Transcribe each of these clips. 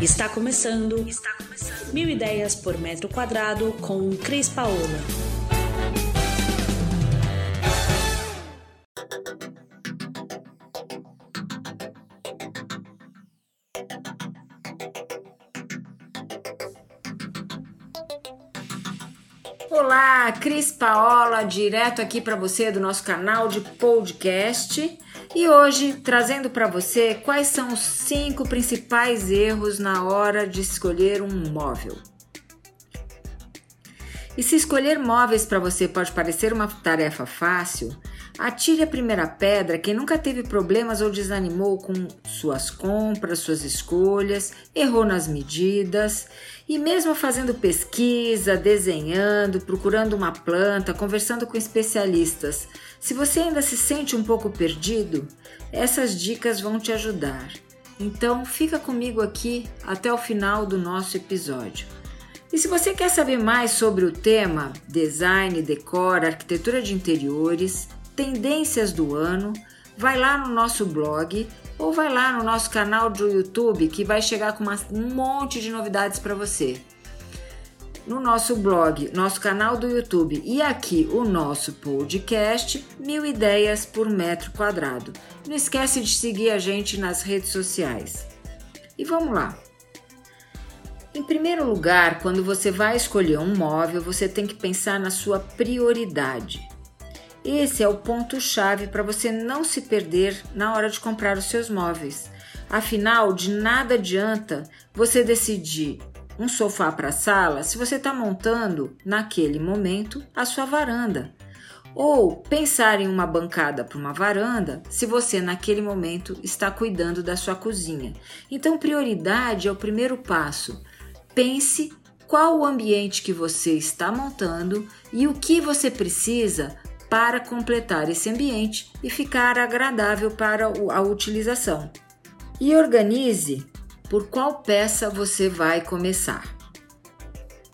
Está começando. Está começando. Mil ideias por metro quadrado com Cris Paola. Olá, Cris Paola, direto aqui para você do nosso canal de podcast. E hoje trazendo para você quais são os cinco principais erros na hora de escolher um móvel. E se escolher móveis para você pode parecer uma tarefa fácil, atire a primeira pedra quem nunca teve problemas ou desanimou com suas compras, suas escolhas, errou nas medidas e mesmo fazendo pesquisa, desenhando, procurando uma planta, conversando com especialistas, se você ainda se sente um pouco perdido, essas dicas vão te ajudar. Então, fica comigo aqui até o final do nosso episódio. E se você quer saber mais sobre o tema design, decor, arquitetura de interiores, tendências do ano, vai lá no nosso blog ou vai lá no nosso canal do YouTube que vai chegar com um monte de novidades para você no nosso blog, nosso canal do YouTube e aqui o nosso podcast Mil Ideias por Metro Quadrado. Não esquece de seguir a gente nas redes sociais. E vamos lá. Em primeiro lugar, quando você vai escolher um móvel, você tem que pensar na sua prioridade. Esse é o ponto-chave para você não se perder na hora de comprar os seus móveis. Afinal, de nada adianta você decidir um sofá para a sala se você está montando, naquele momento, a sua varanda. Ou pensar em uma bancada para uma varanda se você, naquele momento, está cuidando da sua cozinha. Então, prioridade é o primeiro passo. Pense qual o ambiente que você está montando e o que você precisa para completar esse ambiente e ficar agradável para a utilização. E organize por qual peça você vai começar.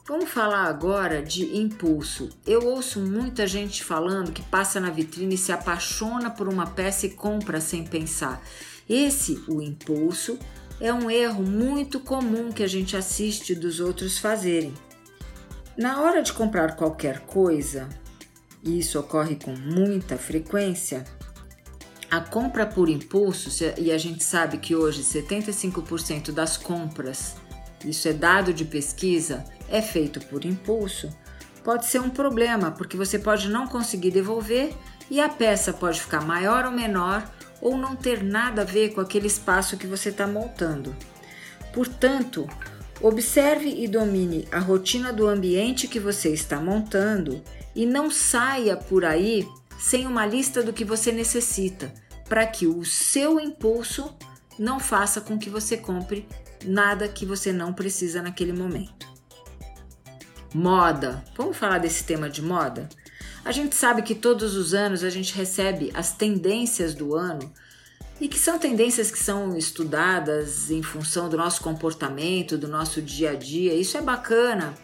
Vamos falar agora de impulso. Eu ouço muita gente falando que passa na vitrine e se apaixona por uma peça e compra sem pensar. Esse, o impulso, é um erro muito comum que a gente assiste dos outros fazerem. Na hora de comprar qualquer coisa, e isso ocorre com muita frequência, a compra por impulso, e a gente sabe que hoje 75% das compras, isso é dado de pesquisa, é feito por impulso, pode ser um problema, porque você pode não conseguir devolver e a peça pode ficar maior ou menor ou não ter nada a ver com aquele espaço que você está montando. Portanto, observe e domine a rotina do ambiente que você está montando e não saia por aí sem uma lista do que você necessita para que o seu impulso não faça com que você compre nada que você não precisa naquele momento. Moda. Vamos falar desse tema de moda? A gente sabe que todos os anos a gente recebe as tendências do ano e que são tendências que são estudadas em função do nosso comportamento, do nosso dia a dia. Isso é bacana.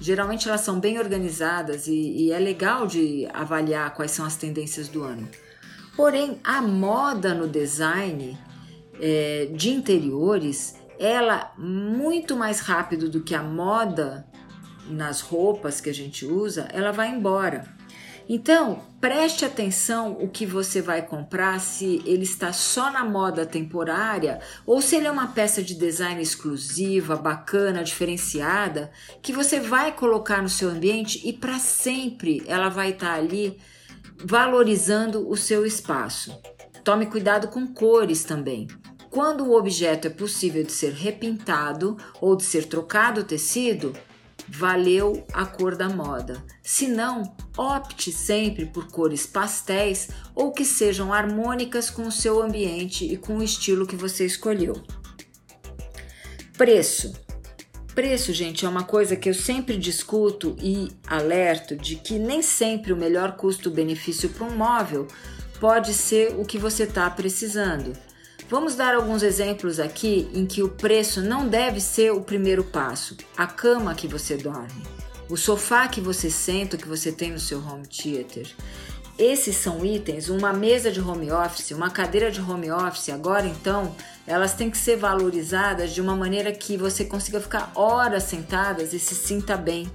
Geralmente elas são bem organizadas e, e é legal de avaliar quais são as tendências do ano. Porém, a moda no design é, de interiores, ela muito mais rápido do que a moda nas roupas que a gente usa, ela vai embora. Então, preste atenção o que você vai comprar, se ele está só na moda temporária ou se ele é uma peça de design exclusiva, bacana, diferenciada, que você vai colocar no seu ambiente e para sempre ela vai estar ali valorizando o seu espaço. Tome cuidado com cores também. Quando o objeto é possível de ser repintado ou de ser trocado o tecido, valeu a cor da moda. Se não, opte sempre por cores pastéis ou que sejam harmônicas com o seu ambiente e com o estilo que você escolheu. Preço. Preço, gente, é uma coisa que eu sempre discuto e alerto de que nem sempre o melhor custo-benefício para um móvel pode ser o que você está precisando. Vamos dar alguns exemplos aqui em que o preço não deve ser o primeiro passo. A cama que você dorme, o sofá que você senta, que você tem no seu home theater. esses são itens, uma mesa de home office, uma cadeira de home office, agora então, elas têm que ser valorizadas de uma maneira que você consiga ficar horas sentadas e se sinta bem.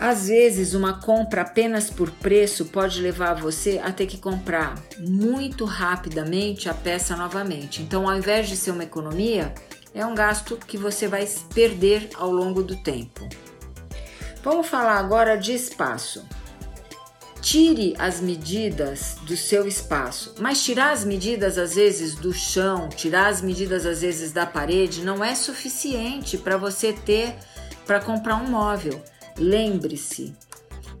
Às vezes, uma compra apenas por preço pode levar você a ter que comprar muito rapidamente a peça novamente. Então, ao invés de ser uma economia, é um gasto que você vai perder ao longo do tempo. Vamos falar agora de espaço. Tire as medidas do seu espaço, mas tirar as medidas às vezes do chão, tirar as medidas às vezes da parede não é suficiente para você ter para comprar um móvel. Lembre-se,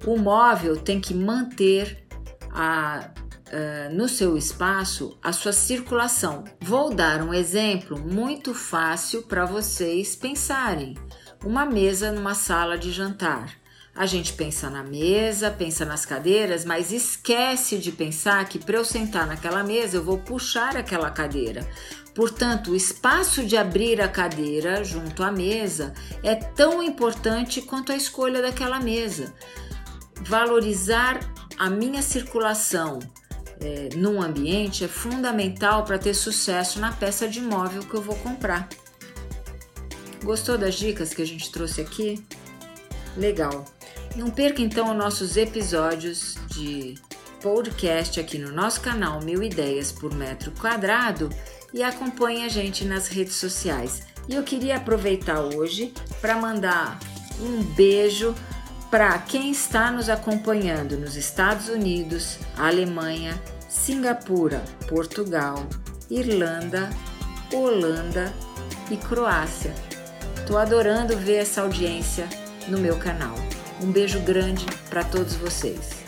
o móvel tem que manter a, uh, no seu espaço a sua circulação. Vou dar um exemplo muito fácil para vocês pensarem: uma mesa numa sala de jantar. A gente pensa na mesa, pensa nas cadeiras, mas esquece de pensar que para eu sentar naquela mesa eu vou puxar aquela cadeira. Portanto, o espaço de abrir a cadeira junto à mesa é tão importante quanto a escolha daquela mesa. Valorizar a minha circulação é, num ambiente é fundamental para ter sucesso na peça de móvel que eu vou comprar. Gostou das dicas que a gente trouxe aqui? Legal! Não perca então os nossos episódios de podcast aqui no nosso canal Mil Ideias por Metro Quadrado e acompanhe a gente nas redes sociais. E eu queria aproveitar hoje para mandar um beijo para quem está nos acompanhando nos Estados Unidos, Alemanha, Singapura, Portugal, Irlanda, Holanda e Croácia. Estou adorando ver essa audiência no meu canal. Um beijo grande para todos vocês.